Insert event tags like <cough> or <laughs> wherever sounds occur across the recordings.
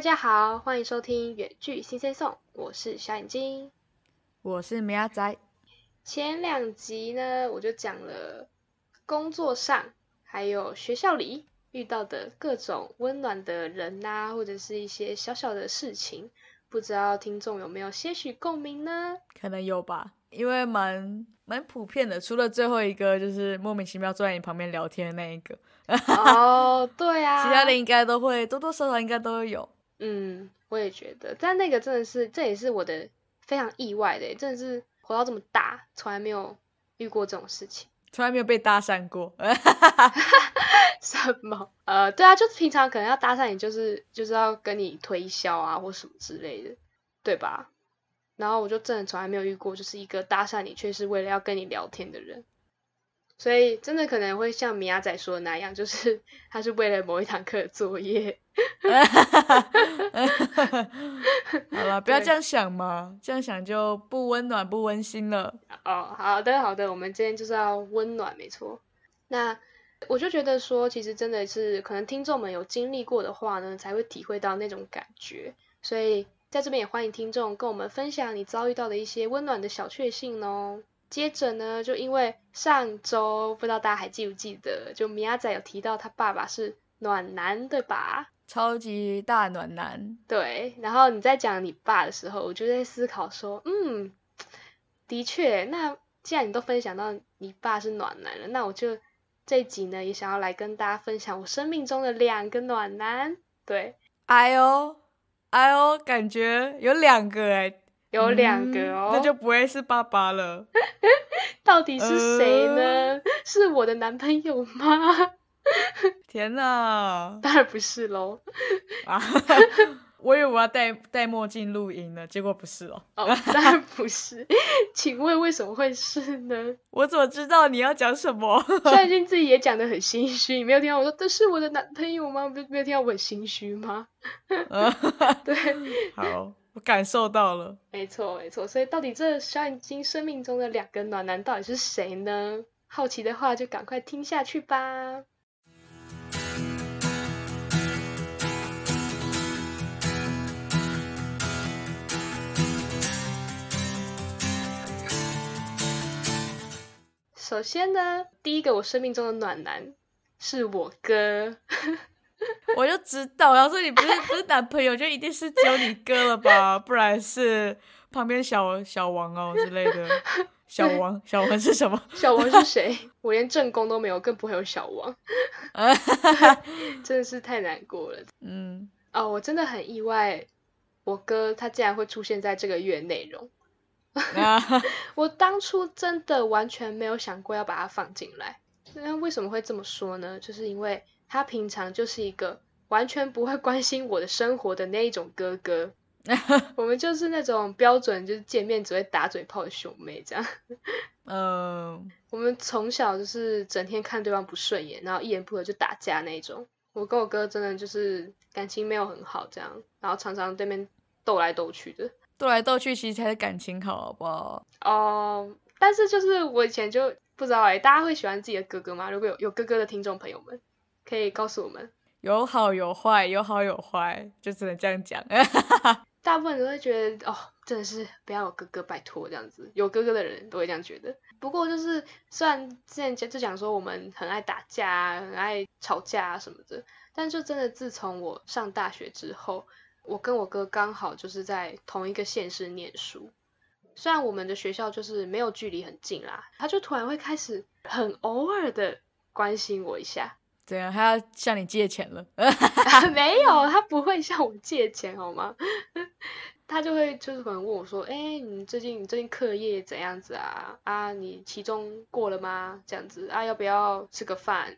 大家好，欢迎收听远距新鲜送，我是小眼睛，我是米亚仔。前两集呢，我就讲了工作上还有学校里遇到的各种温暖的人呐，或者是一些小小的事情，不知道听众有没有些许共鸣呢？可能有吧，因为蛮蛮普遍的，除了最后一个就是莫名其妙坐在你旁边聊天的那一个。<laughs> 哦，对啊，其他的应该都会多多少少应该都有。嗯，我也觉得，但那个真的是，这也是我的非常意外的，真的是活到这么大，从来没有遇过这种事情，从来没有被搭讪过。<laughs> 什么？呃，对啊，就是平常可能要搭讪你，就是就是要跟你推销啊，或什么之类的，对吧？然后我就真的从来没有遇过，就是一个搭讪你，却是为了要跟你聊天的人。所以真的可能会像米亚仔说的那样，就是 <laughs> 他是为了某一堂课的作业。<laughs> 好了，不要这样想嘛，这样想就不温暖不温馨了。哦，好的好的，我们今天就是要温暖，没错。那我就觉得说，其实真的是可能听众们有经历过的话呢，才会体会到那种感觉。所以在这边也欢迎听众跟我们分享你遭遇到的一些温暖的小确幸哦。接着呢，就因为上周不知道大家还记不记得，就米亚仔有提到他爸爸是暖男，对吧？超级大暖男。对，然后你在讲你爸的时候，我就在思考说，嗯，的确，那既然你都分享到你爸是暖男了，那我就这一集呢，也想要来跟大家分享我生命中的两个暖男。对，哎呦，哎呦，感觉有两个哎。有两个哦，那就不会是爸爸了。<laughs> 到底是谁呢？<laughs> 是我的男朋友吗？<laughs> 天哪！当然不是喽。啊，我以为我要戴戴墨镜录音呢，结果不是哦。哦，当然不是。请问为什么会是呢？我怎么知道你要讲什么？最近自己也讲的很心虚，你没有听到我说这是我的男朋友吗？没没有听到我很心虚吗？对，好。我感受到了，没错没错，所以到底这小眼睛生命中的两个暖男到底是谁呢？好奇的话就赶快听下去吧。首先呢，第一个我生命中的暖男是我哥。<laughs> 我就知道，要说你不是不是男朋友，就一定是只有你哥了吧？<laughs> 不然是旁边小小王哦之类的。小王，<laughs> 小王是什么？小王是谁？我连正宫都没有，更不会有小王。真的是太难过了。嗯，哦，我真的很意外，我哥他竟然会出现在这个月内容。我当初真的完全没有想过要把它放进来。那为什么会这么说呢？就是因为。他平常就是一个完全不会关心我的生活的那一种哥哥，<laughs> 我们就是那种标准就是见面只会打嘴炮的兄妹这样。<laughs> 嗯，我们从小就是整天看对方不顺眼，然后一言不合就打架那种。我跟我哥真的就是感情没有很好这样，然后常常对面斗来斗去的，斗来斗去其实才是感情好，好不好？哦，但是就是我以前就不知道哎，大家会喜欢自己的哥哥吗？如果有有哥哥的听众朋友们。可以告诉我们，有好有坏，有好有坏，就只能这样讲。<laughs> 大部分人都会觉得，哦，真的是不要有哥哥，拜托这样子。有哥哥的人都会这样觉得。不过就是，虽然之前就讲说我们很爱打架，很爱吵架啊什么的，但就真的自从我上大学之后，我跟我哥刚好就是在同一个县市念书。虽然我们的学校就是没有距离很近啦，他就突然会开始很偶尔的关心我一下。对啊，他要向你借钱了？<laughs> 没有，他不会向我借钱，好吗？<laughs> 他就会就是可能问我说：“哎，你最近你最近课业怎样子啊？啊，你期中过了吗？这样子啊，要不要吃个饭？”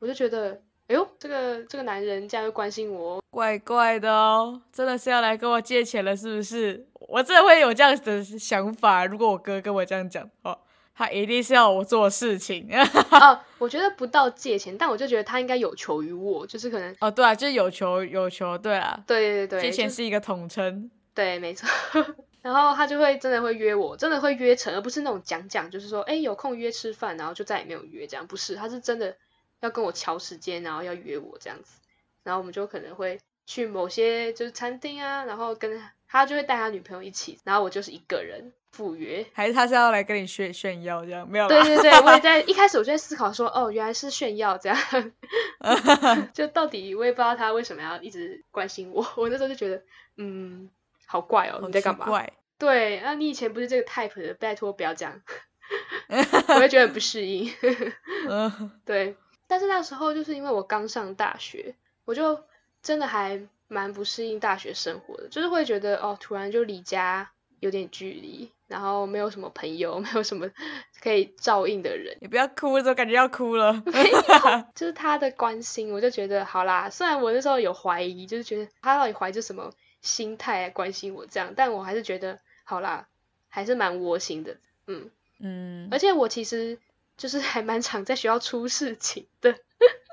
我就觉得，哎呦，这个这个男人这样会关心我，怪怪的哦，真的是要来跟我借钱了，是不是？我真的会有这样的想法，如果我哥跟我这样讲哦。他一定是要我做事情。<laughs> 哦，<laughs> 我觉得不到借钱，但我就觉得他应该有求于我，就是可能哦，对啊，就是有求有求，对啊，对对对，借钱是一个统称，对，没错。<laughs> 然后他就会真的会约我，真的会约成，而不是那种讲讲，就是说，哎，有空约吃饭，然后就再也没有约，这样不是，他是真的要跟我敲时间，然后要约我这样子，然后我们就可能会去某些就是餐厅啊，然后跟他就会带他女朋友一起，然后我就是一个人赴约，还是他是要来跟你炫炫耀这样？没有？对对对，我也在一开始我就在思考说，哦，<laughs> 原来是炫耀这样，<laughs> 就到底我也不知道他为什么要一直关心我，<laughs> 我那时候就觉得，嗯，好怪哦，你在干嘛？怪。对，那你以前不是这个 type 的，拜托不要这样，我也觉得很不适应。对，但是那时候就是因为我刚上大学，我就真的还蛮不适应大学生活的，就是会觉得哦，突然就离家有点距离，然后没有什么朋友，<laughs> 没有什么可以照应的人。你不要哭，我感觉要哭了。没有 <laughs> 就是他的关心，我就觉得好啦。虽然我那时候有怀疑，就是觉得他到底怀着什么心态来关心我这样，但我还是觉得。好啦，还是蛮窝心的，嗯嗯，而且我其实就是还蛮常在学校出事情的，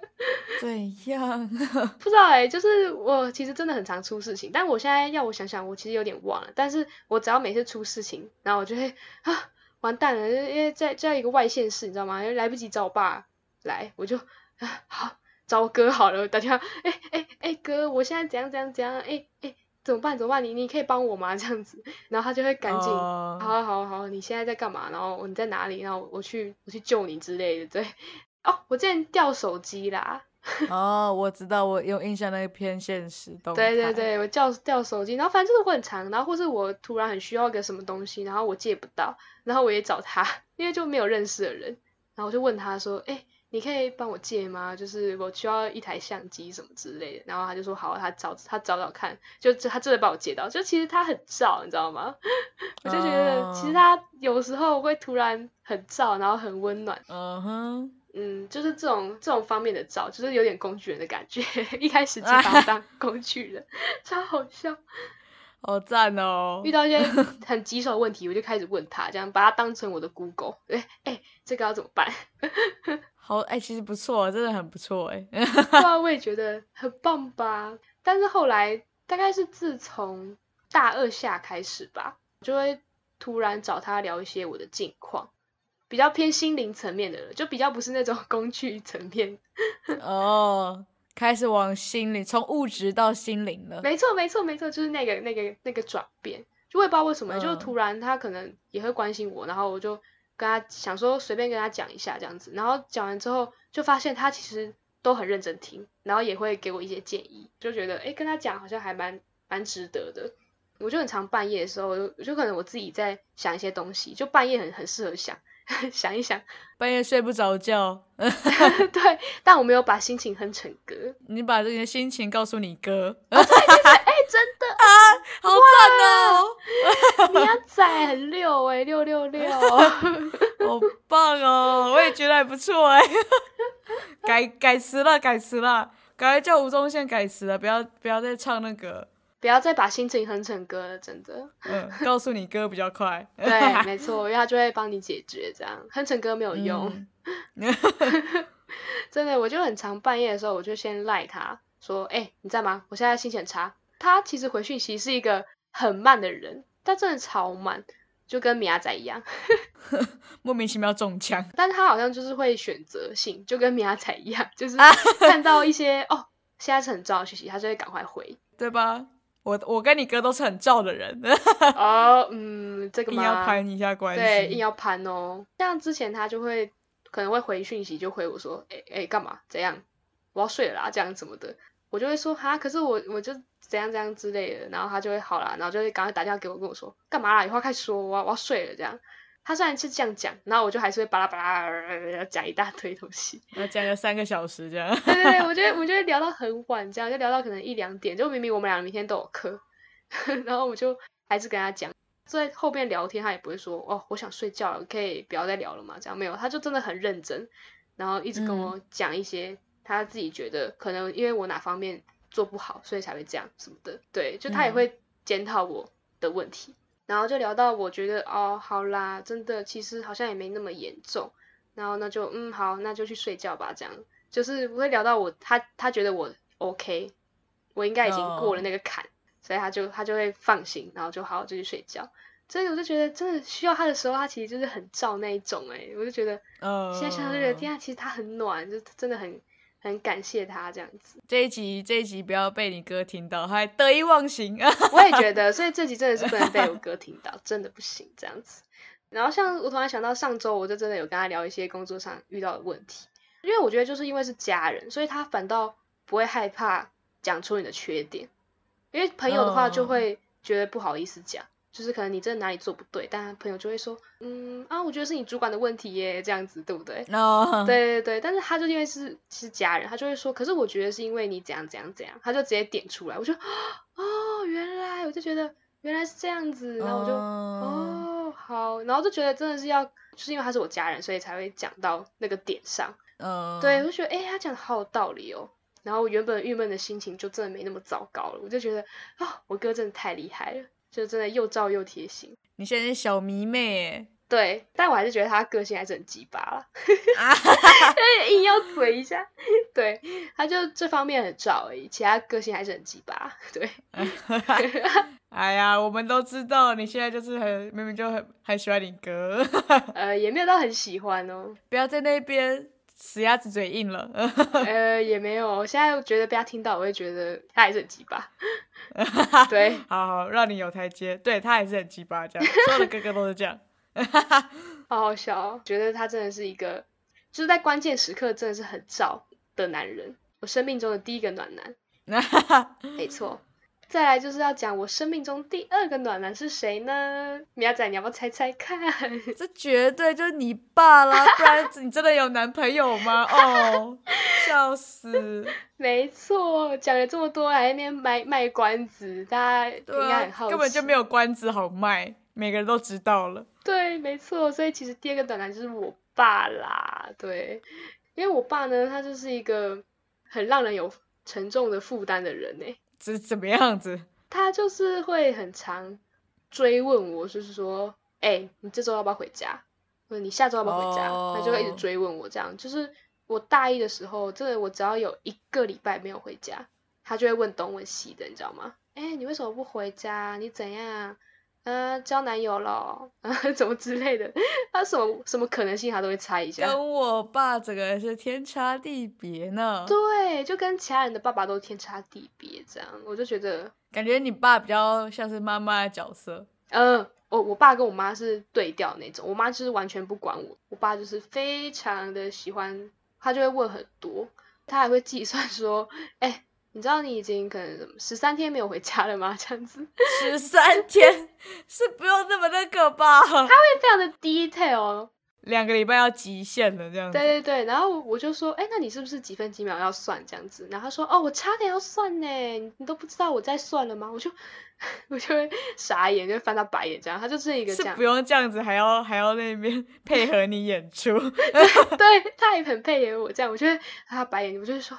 <laughs> 怎样？<laughs> 不知道哎，就是我其实真的很常出事情，但我现在要我想想，我其实有点忘了。但是我只要每次出事情，然后我就会啊，完蛋了，因为在在一个外县市，你知道吗？因为来不及找我爸来，我就啊好找我哥好了，打电话，哎哎哎哥，我现在怎样怎样怎样，哎哎。怎么办？怎么办？你你可以帮我吗？这样子，然后他就会赶紧，好好好好，你现在在干嘛？然后你在哪里？然后我去我去救你之类的。对，哦，我之前掉手机啦。<laughs> 哦，我知道，我有印象那个偏现实动对对对，我掉掉手机，然后反正就是会很长，然后或是我突然很需要个什么东西，然后我借不到，然后我也找他，因为就没有认识的人，然后我就问他说，哎。你可以帮我借吗？就是我需要一台相机什么之类的，然后他就说好，他找他找找看，就他真的帮我借到。就其实他很燥，你知道吗？<laughs> 我就觉得其实他有时候会突然很燥，然后很温暖。嗯哼，嗯，就是这种这种方面的照，就是有点工具人的感觉。<laughs> 一开始就把我当工具人，<laughs> 超好笑。好赞哦！遇到一些 <laughs> 很棘手的问题，我就开始问他，这样把他当成我的 Google。哎哎，这个要怎么办？好哎，其实不错，真的很不错哎。对啊，我也觉得很棒吧。但是后来大概是自从大二下开始吧，就会突然找他聊一些我的近况，比较偏心灵层面的了，就比较不是那种 <laughs> 工具层面。<laughs> 哦。开始往心灵，从物质到心灵了。没错，没错，没错，就是那个、那个、那个转变。就我也不知道为什么，就突然他可能也会关心我，然后我就跟他想说随便跟他讲一下这样子。然后讲完之后，就发现他其实都很认真听，然后也会给我一些建议，就觉得哎，跟他讲好像还蛮蛮值得的。我就很常半夜的时候，就可能我自己在想一些东西，就半夜很很适合想。<laughs> 想一想，半夜睡不着觉。<laughs> 对，但我没有把心情哼成歌。你把这些心情告诉你哥。<laughs> 哎，真的啊，好赞哦！你要仔很六哎，六六六，好棒哦！我也觉得还不错哎。改改词了，改词了，改快叫吴宗宪改词了，不要不要再唱那个。不要再把心情哼成歌了，真的。嗯，告诉你歌比较快。对，<laughs> 没错，因为他就会帮你解决，这样哼成歌没有用。<laughs> <laughs> 真的，我就很常半夜的时候，我就先赖他说：“哎，你在吗？我现在心情很差。”他其实回讯息是一个很慢的人，他真的超慢，就跟米亚仔一样，莫名其妙中枪。但他好像就是会选择性，就跟米亚仔一样，就是看到一些哦，现在是很重要的讯息，他就会赶快回，对吧？我我跟你哥都是很照的人 <laughs> 哦，嗯，这个硬要攀一下关系，对，硬要攀哦。像之前他就会可能会回讯息，就回我说，哎哎，干嘛？怎样？我要睡了啦，这样什么的，我就会说哈，可是我我就怎样怎样之类的，然后他就会好啦，然后就会赶快打电话给我，跟我说干嘛啦？有话快说，我要我要睡了这样。他虽然是这样讲，然后我就还是会巴拉巴拉讲一大堆东西，<laughs> 要讲了三个小时这样。对对对，我觉得 <laughs> 我觉得聊到很晚，这样就聊到可能一两点，就明明我们俩明天都有课，<laughs> 然后我就还是跟他讲，在后边聊天，他也不会说哦，我想睡觉了，可以不要再聊了嘛？这样没有，他就真的很认真，然后一直跟我讲一些他自己觉得可能因为我哪方面做不好，所以才会这样什么的。对，就他也会检讨我的问题。然后就聊到，我觉得哦，好啦，真的，其实好像也没那么严重。然后那就嗯，好，那就去睡觉吧。这样就是不会聊到我，他他觉得我 OK，我应该已经过了那个坎，所以他就他就会放心，然后就好好就去睡觉。所以我就觉得，真的需要他的时候，他其实就是很照那一种。哎，我就觉得，现在想想就觉得，天啊，其实他很暖，就真的很很感谢他这样子。这一集这一集不要被你哥听到，还得意忘形啊。<laughs> 我也觉得，所以这集真的是不能被我哥听到，真的不行这样子。然后像我突然想到上周，我就真的有跟他聊一些工作上遇到的问题，因为我觉得就是因为是家人，所以他反倒不会害怕讲出你的缺点，因为朋友的话就会觉得不好意思讲，就是可能你真的哪里做不对，但朋友就会说，嗯啊，我觉得是你主管的问题耶，这样子对不对？哦，对对对，但是他就因为是是家人，他就会说，可是我觉得是因为你怎样怎样怎样，他就直接点出来，我就哦，原来我就觉得原来是这样子，然后我就哦。好，然后就觉得真的是要，就是因为他是我家人，所以才会讲到那个点上。嗯，对，我就觉得，哎，他讲的好有道理哦。然后我原本郁闷的心情就真的没那么糟糕了。我就觉得，啊，我哥真的太厉害了，就真的又照又贴心。你现在是小迷妹，对，但我还是觉得他个性还是很鸡巴了，<laughs> <laughs> 硬要嘴一下。对，他就这方面很照而已，其他个性还是很鸡巴。对。<laughs> 哎呀，我们都知道你现在就是很明明就很很喜欢你哥，呃，也没有到很喜欢哦。不要在那边死鸭子嘴硬了。<laughs> 呃，也没有，我现在觉得被他听到，我会觉得他还是很鸡巴。<laughs> 对，好好让你有台阶。对他还是很鸡巴，这样所有的哥哥都是这样。<laughs> 好好笑，觉得他真的是一个，就是在关键时刻真的是很照的男人，我生命中的第一个暖男。没错。再来就是要讲我生命中第二个暖男是谁呢？苗仔，你要不要猜猜看？<laughs> 这绝对就是你爸啦，不然你真的有男朋友吗？哦，笑死！<laughs> 没错，讲了这么多，还那边卖卖关子，大家应该很好奇。根本就没有关子好卖，每个人都知道了。对，没错，所以其实第二个暖男就是我爸啦。对，因为我爸呢，他就是一个很让人有沉重的负担的人呢。是怎么样子？他就是会很常追问我，就是说，哎，你这周要不要回家？或者你下周要不要回家？他就会一直追问我，这样就是我大一的时候，真的我只要有一个礼拜没有回家，他就会问东问西的，你知道吗？哎，你为什么不回家？你怎样？呃，交男友了，啊，<laughs> 怎么之类的？他什么什么可能性，他都会猜一下。跟我爸这个是天差地别呢。对，就跟其他人的爸爸都天差地别，这样我就觉得，感觉你爸比较像是妈妈的角色。嗯，我我爸跟我妈是对调那种，我妈就是完全不管我，我爸就是非常的喜欢，他就会问很多，他还会计算说，哎。你知道你已经可能十三天没有回家了吗？<laughs> 这样子，十三天 <laughs> 是不用那么那个吧？他会非常的 detail，两个礼拜要极限了这样子。对对对，然后我就说，哎，那你是不是几分几秒要算这样子？然后他说，哦，我差点要算呢，你都不知道我在算了吗？我就 <laughs> 我就会傻眼，就翻到白眼这样。他就是一个这样，不用这样子，还要还要那边配合你演出。对，他也很配合我这样，我就会他白眼，我就会说。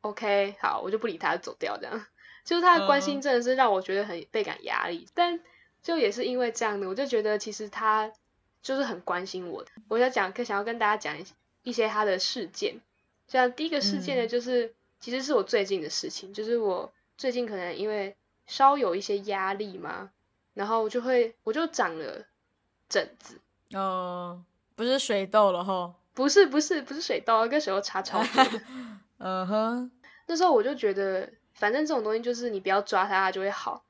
OK，好，我就不理他，走掉这样。就是他的关心真的是让我觉得很倍感压力，但就也是因为这样的，我就觉得其实他就是很关心我的。我要讲，想要跟大家讲一些他的事件。像第一个事件呢，就是其实是我最近的事情，就是我最近可能因为稍有一些压力嘛，然后就会我就长了疹子。哦，不是水痘了哈？不是不是不是水痘，跟水痘差超多。<laughs> 嗯哼，那时候我就觉得，反正这种东西就是你不要抓它，它就会好，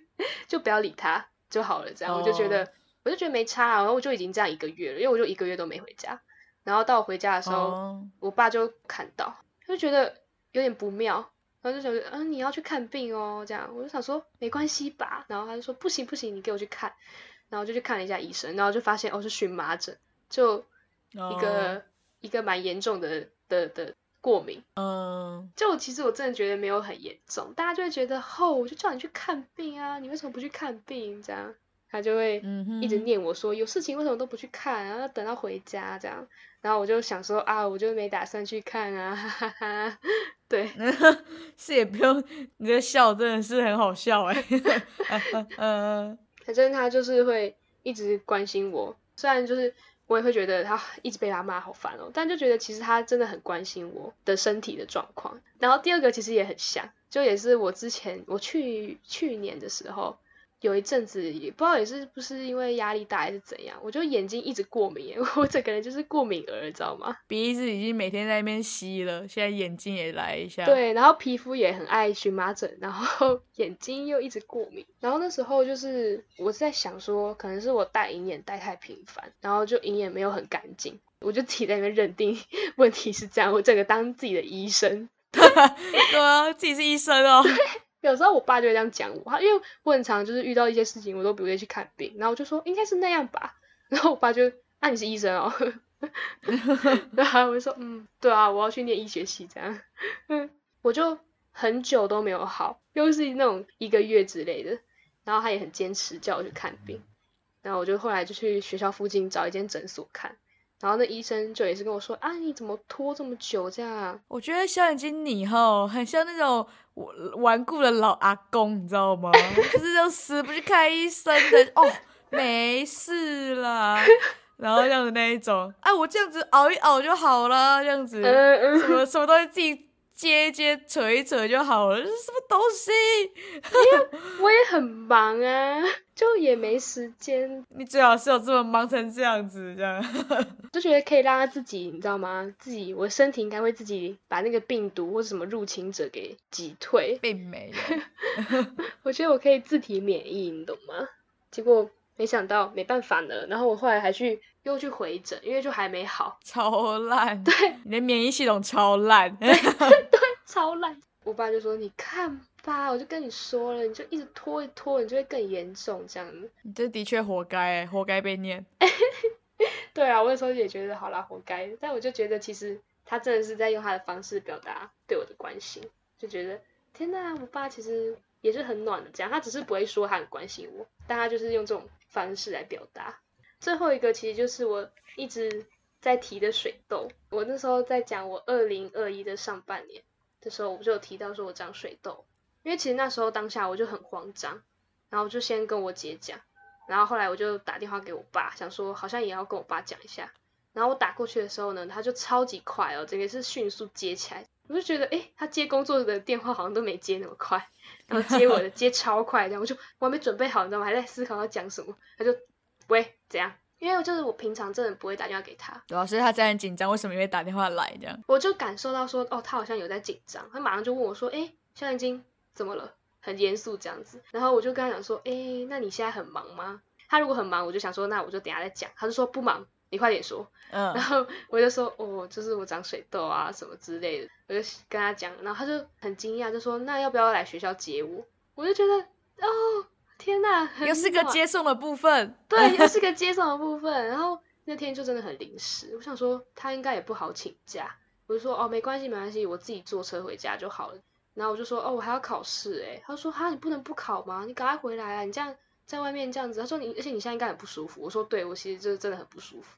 <laughs> 就不要理它就好了。这样我就觉得，我就觉得没差啊。然后我就已经这样一个月了，因为我就一个月都没回家。然后到我回家的时候，我爸就看到，就觉得有点不妙，然后就想说，嗯，你要去看病哦。这样我就想说，没关系吧。然后他就说，不行不行，你给我去看。然后就去看了一下医生，然后就发现哦是荨麻疹，就一个一个蛮严重的的的。过敏，嗯，就其实我真的觉得没有很严重，大家就会觉得，吼，我就叫你去看病啊，你为什么不去看病？这样，他就会一直念我说，有事情为什么都不去看，然后等到回家这样，然后我就想说啊，我就没打算去看啊，哈哈哈，对，<laughs> 是也不用，你的笑真的是很好笑哎，<laughs> 嗯，反正他就是会一直关心我，虽然就是。我也会觉得他一直被他骂好烦哦，但就觉得其实他真的很关心我的身体的状况。然后第二个其实也很像，就也是我之前我去去年的时候，有一阵子也不知道也是不是因为压力大还是怎样，我就眼睛一直过敏，我整个人就是过敏儿，知道吗？鼻子已经每天在那边吸了，现在眼睛也来一下。对，然后皮肤也很爱荨麻疹，然后 <laughs> 眼睛又一直过敏，然后那时候就是我在想说，可能是我戴银眼戴太频繁，然后就银眼没有很干净，我就自己在那边认定问题是这样，我整个当自己的医生。<laughs> 对啊，自己是医生哦。有时候我爸就会这样讲我，因为我很常就是遇到一些事情，我都不会去看病，然后我就说应该是那样吧，<laughs> 然后我爸就，啊你是医生哦，<laughs> 然后我就说嗯，对啊，我要去念医学系这样，嗯，我就很久都没有好，又是那种一个月之类的，然后他也很坚持叫我去看病，然后我就后来就去学校附近找一间诊所看。然后那医生就也是跟我说啊，你怎么拖这么久这样？我觉得小眼睛你吼，很像那种顽固的老阿公，你知道吗？<laughs> 就是就死不去看医生的哦，没事啦，然后这样子那一种，哎，我这样子熬一熬就好了，这样子，什么什么东西自己。接一接，扯一扯就好了，这是什么东西？我也很忙啊，就也没时间。你最好是有这么忙成这样子，这样 <laughs> 就觉得可以让他自己，你知道吗？自己，我身体应该会自己把那个病毒或者什么入侵者给击退，并没有。<laughs> 我觉得我可以自体免疫，你懂吗？结果没想到没办法呢，然后我后来还去又去回诊，因为就还没好，超烂。对，你的免疫系统超烂对。<laughs> 超烂！我爸就说：“你看吧，我就跟你说了，你就一直拖一拖，你就会更严重这样子。”你这的确活该，活该被念。<laughs> 对啊，我那时候也觉得好啦，活该。但我就觉得其实他真的是在用他的方式表达对我的关心，就觉得天哪，我爸其实也是很暖的。这样，他只是不会说他很关心我，但他就是用这种方式来表达。最后一个其实就是我一直在提的水痘。我那时候在讲我二零二一的上半年。的时候，我不是有提到说我长水痘，因为其实那时候当下我就很慌张，然后就先跟我姐讲，然后后来我就打电话给我爸，想说好像也要跟我爸讲一下，然后我打过去的时候呢，他就超级快哦，整个是迅速接起来，我就觉得诶，他接工作的电话好像都没接那么快，然后接我的 <laughs> 接超快，这样我就我还没准备好，你知道吗？还在思考要讲什么，他就喂怎样？因为就是我平常真的不会打电话给他，主要是他在很紧张，为什么因为打电话来这样？我就感受到说，哦，他好像有在紧张，他马上就问我说，哎，肖眼睛怎么了？很严肃这样子，然后我就跟他讲说，哎，那你现在很忙吗？他如果很忙，我就想说，那我就等下再讲。他就说不忙，你快点说。嗯，然后我就说，哦，就是我长水痘啊什么之类的，我就跟他讲，然后他就很惊讶，就说，那要不要来学校接我？我就觉得，哦。天呐，又是个接送的部分，对，又是个 <laughs> 接送的部分。然后那天就真的很临时，我想说他应该也不好请假，我就说哦没关系没关系，我自己坐车回家就好了。然后我就说哦我还要考试哎，他说哈你不能不考吗？你赶快回来啊！你这样在外面这样子，他说你而且你现在应该很不舒服。我说对，我其实就是真的很不舒服。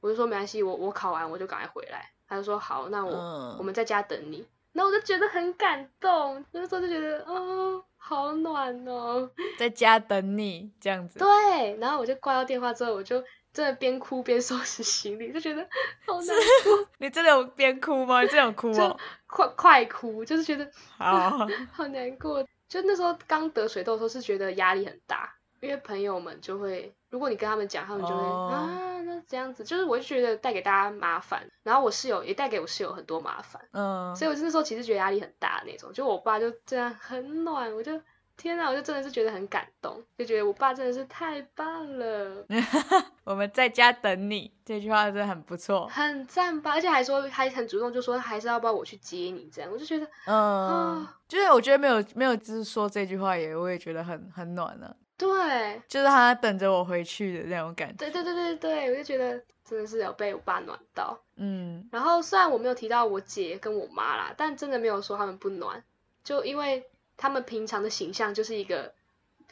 我就说没关系，我我考完我就赶快回来。他就说好，那我我们在家等你。那我就觉得很感动，那时候就觉得哦。好暖哦，在家等你这样子。对，然后我就挂掉电话之后，我就真的边哭边收拾行李，就觉得好难过。<laughs> 你真的有边哭吗？你真的有哭哦？快快哭，就是觉得 <laughs> 好 <laughs> 好难过。就那时候刚得水痘的时候，是觉得压力很大，因为朋友们就会，如果你跟他们讲，他们就会啊。那这样子，就是我就觉得带给大家麻烦，然后我室友也带给我室友很多麻烦，嗯，所以我那时候其实觉得压力很大那种。就我爸就这样很暖，我就天哪，我就真的是觉得很感动，就觉得我爸真的是太棒了。<laughs> 我们在家等你，这句话真的很不错，很赞吧？而且还说还很主动，就说还是要不要我去接你这样，我就觉得，嗯，就是我觉得没有没有就是说这句话也我也觉得很很暖了。对，就是他等着我回去的那种感觉。对对对对对，我就觉得真的是有被我爸暖到。嗯，然后虽然我没有提到我姐跟我妈啦，但真的没有说他们不暖，就因为他们平常的形象就是一个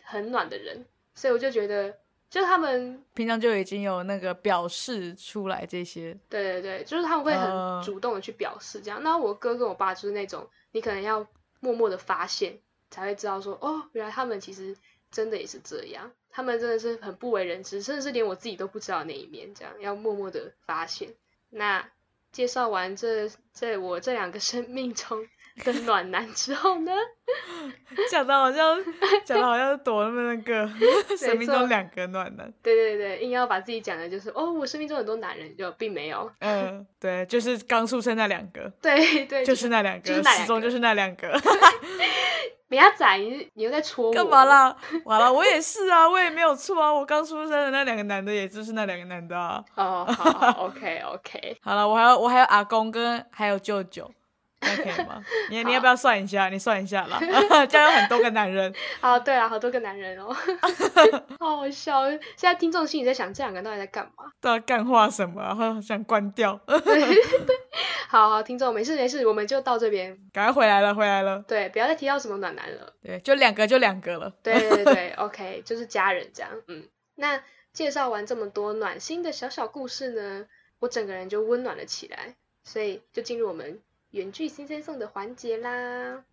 很暖的人，所以我就觉得，就他们平常就已经有那个表示出来这些。对对对，就是他们会很主动的去表示这样。那我哥跟我爸就是那种，你可能要默默的发现，才会知道说，哦，原来他们其实。真的也是这样，他们真的是很不为人知，甚至是连我自己都不知道那一面，这样要默默的发现。那介绍完这这我这两个生命中 <laughs> 的暖男之后呢？<laughs> 讲的好像讲的好像多那么那个，<laughs> 生命中两个暖男。对对对，硬要把自己讲的就是哦，我生命中很多男人，就并没有。嗯，对，就是刚出生那两个。对对，就是那两个，始终就是那两个。别阿仔，你你又在戳我？干嘛啦？完了，我也是啊，我也没有错啊，我刚出生的那两个男的，也就是那两个男的啊。哦，好，OK OK。好了，我还有我还有阿公跟还有舅舅。OK 吗？<laughs> 你你要不要算一下？你算一下啦，这样有很多个男人。<laughs> 好，对啊，好多个男人哦，<laughs> 好好笑。现在听众心里在想，这两个到底在干嘛？在干话什么？然后想关掉。好好，听众没事没事，我们就到这边。赶快回来了，回来了。对，不要再提到什么暖男了。对，就两个，就两个了。对对对，OK，就是家人这样。嗯，那介绍完这么多暖心的小小故事呢，我整个人就温暖了起来。所以就进入我们。原剧新鲜送的环节啦！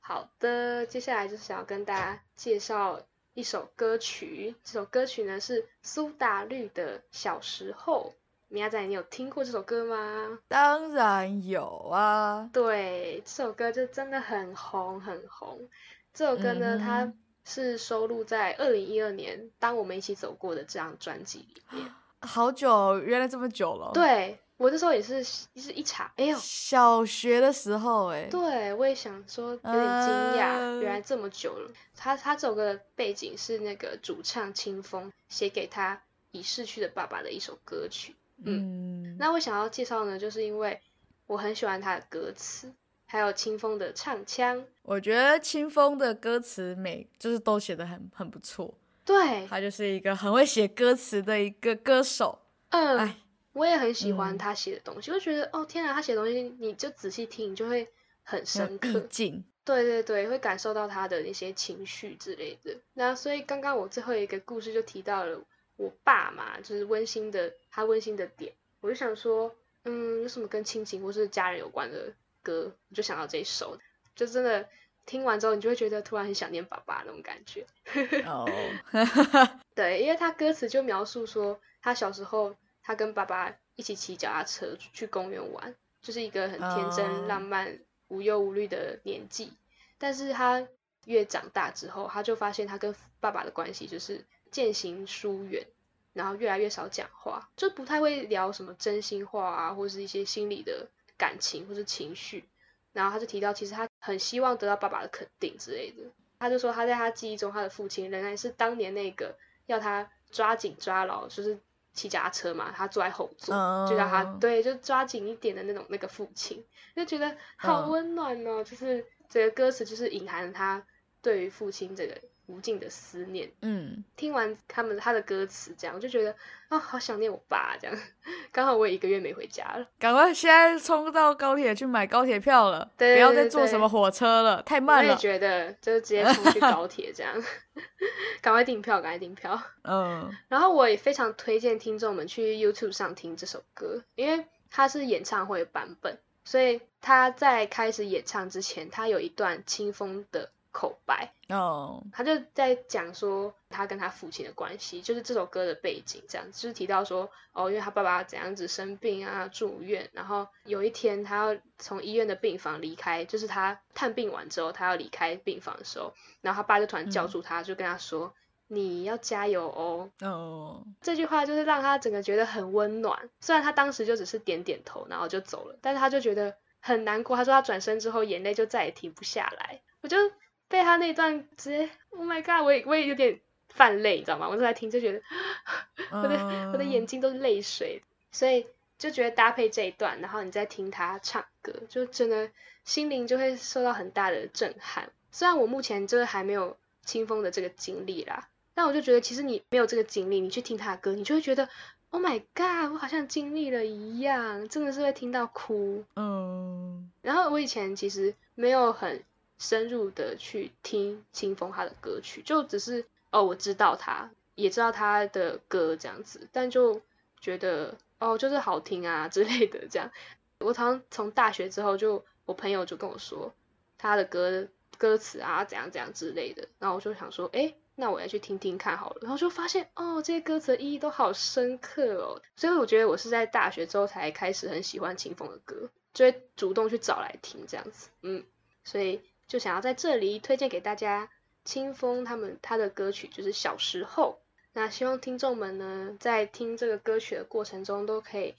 好的，接下来就是想要跟大家介绍一首歌曲。这首歌曲呢是苏打绿的《小时候》。米亚仔，你有听过这首歌吗？当然有啊。对，这首歌就真的很红很红。这首歌呢，它是收录在二零一二年《当我们一起走过》的这张专辑里面。好久，原来这么久了。对，我那时候也是，是一查，哎呦，小学的时候，哎。对，我也想说有点惊讶，原来这么久了。他他这首歌的背景是那个主唱清风写给他已逝去的爸爸的一首歌曲。嗯，那我想要介绍呢，就是因为我很喜欢他的歌词，还有清风的唱腔。我觉得清风的歌词每就是都写的很很不错。对，他就是一个很会写歌词的一个歌手。嗯，哎，我也很喜欢他写的东西，我觉得哦天啊，他写的东西你就仔细听，你就会很深刻。对对对，会感受到他的那些情绪之类的。那所以刚刚我最后一个故事就提到了。我爸嘛，就是温馨的，他温馨的点，我就想说，嗯，有什么跟亲情或是家人有关的歌，我就想到这一首，就真的听完之后，你就会觉得突然很想念爸爸那种感觉。<laughs> 哦，<laughs> 对，因为他歌词就描述说，他小时候他跟爸爸一起骑脚踏车去公园玩，就是一个很天真浪漫、无忧无虑的年纪。但是他越长大之后，他就发现他跟爸爸的关系就是。渐行疏远，然后越来越少讲话，就不太会聊什么真心话啊，或是一些心理的感情或是情绪。然后他就提到，其实他很希望得到爸爸的肯定之类的。他就说他在他记忆中，他的父亲仍然是当年那个要他抓紧抓牢，就是骑脚踏车嘛，他坐在后座，就让他对，就抓紧一点的那种那个父亲，就觉得好温暖哦。就是这个歌词就是隐含他对于父亲这个。无尽的思念，嗯，听完他们他的歌词，这样我就觉得啊，好想念我爸，这样 <laughs> 刚好我也一个月没回家了，赶快现在冲到高铁去买高铁票了，不要再坐什么火车了，太慢了。我也觉得，就直接冲去高铁这样，<laughs> 赶快订票，赶快订票。嗯，然后我也非常推荐听众们去 YouTube 上听这首歌，因为它是演唱会版本，所以他在开始演唱之前，他有一段清风的。口白哦，他就在讲说他跟他父亲的关系，就是这首歌的背景，这样就是提到说哦，因为他爸爸怎样子生病啊，住院，然后有一天他要从医院的病房离开，就是他探病完之后，他要离开病房的时候，然后他爸就突然叫住他，就跟他说你要加油哦。哦，这句话就是让他整个觉得很温暖，虽然他当时就只是点点头，然后就走了，但是他就觉得很难过。他说他转身之后眼泪就再也停不下来，我就。被他那段直接，Oh my god！我也我也有点泛泪，你知道吗？我正在听就觉得，我的我的眼睛都是泪水，所以就觉得搭配这一段，然后你再听他唱歌，就真的心灵就会受到很大的震撼。虽然我目前就是还没有清风的这个经历啦，但我就觉得其实你没有这个经历，你去听他的歌，你就会觉得 Oh my god！我好像经历了一样，真的是会听到哭。嗯。然后我以前其实没有很。深入的去听清风他的歌曲，就只是哦，我知道他，也知道他的歌这样子，但就觉得哦，就是好听啊之类的这样。我常从大学之后，就我朋友就跟我说，他的歌歌词啊怎样怎样之类的。然后我就想说，哎，那我要去听听看好了。然后就发现，哦，这些歌词的意义都好深刻哦。所以我觉得我是在大学之后才开始很喜欢清风的歌，就会主动去找来听这样子。嗯，所以就想要在这里推荐给大家清风他们他的歌曲，就是小时候。那希望听众们呢，在听这个歌曲的过程中，都可以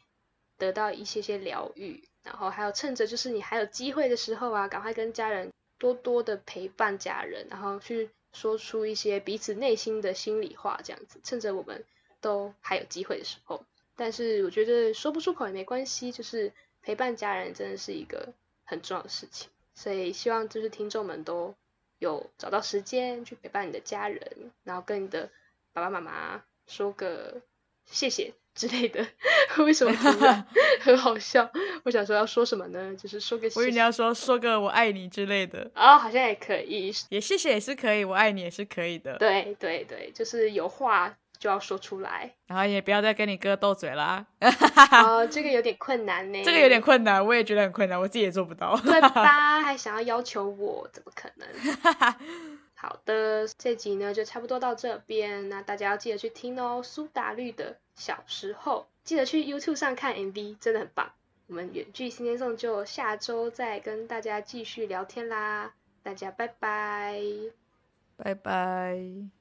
得到一些些疗愈，然后还有趁着就是你还有机会的时候啊，赶快跟家人多多的陪伴家人，然后去说出一些彼此内心的心里话，这样子，趁着我们都还有机会的时候。但是我觉得说不出口也没关系，就是陪伴家人真的是一个很重要的事情，所以希望就是听众们都有找到时间去陪伴你的家人，然后跟你的。爸爸妈妈说个谢谢之类的，<laughs> 为什么 <laughs> 很好笑？我想说要说什么呢？就是说个，我以为你要说说个我爱你之类的哦，好像也可以，也谢谢也是可以，我爱你也是可以的。对对对，就是有话就要说出来，<laughs> 然后也不要再跟你哥斗嘴啦。哦，<laughs> 这个有点困难呢。这个有点困难，我也觉得很困难，我自己也做不到。对吧？还想要要求我，怎么可能？<laughs> 好的，这集呢就差不多到这边，那大家要记得去听哦。苏打绿的小时候，记得去 YouTube 上看 MV，真的很棒。我们远距新天颂就下周再跟大家继续聊天啦，大家拜拜，拜拜。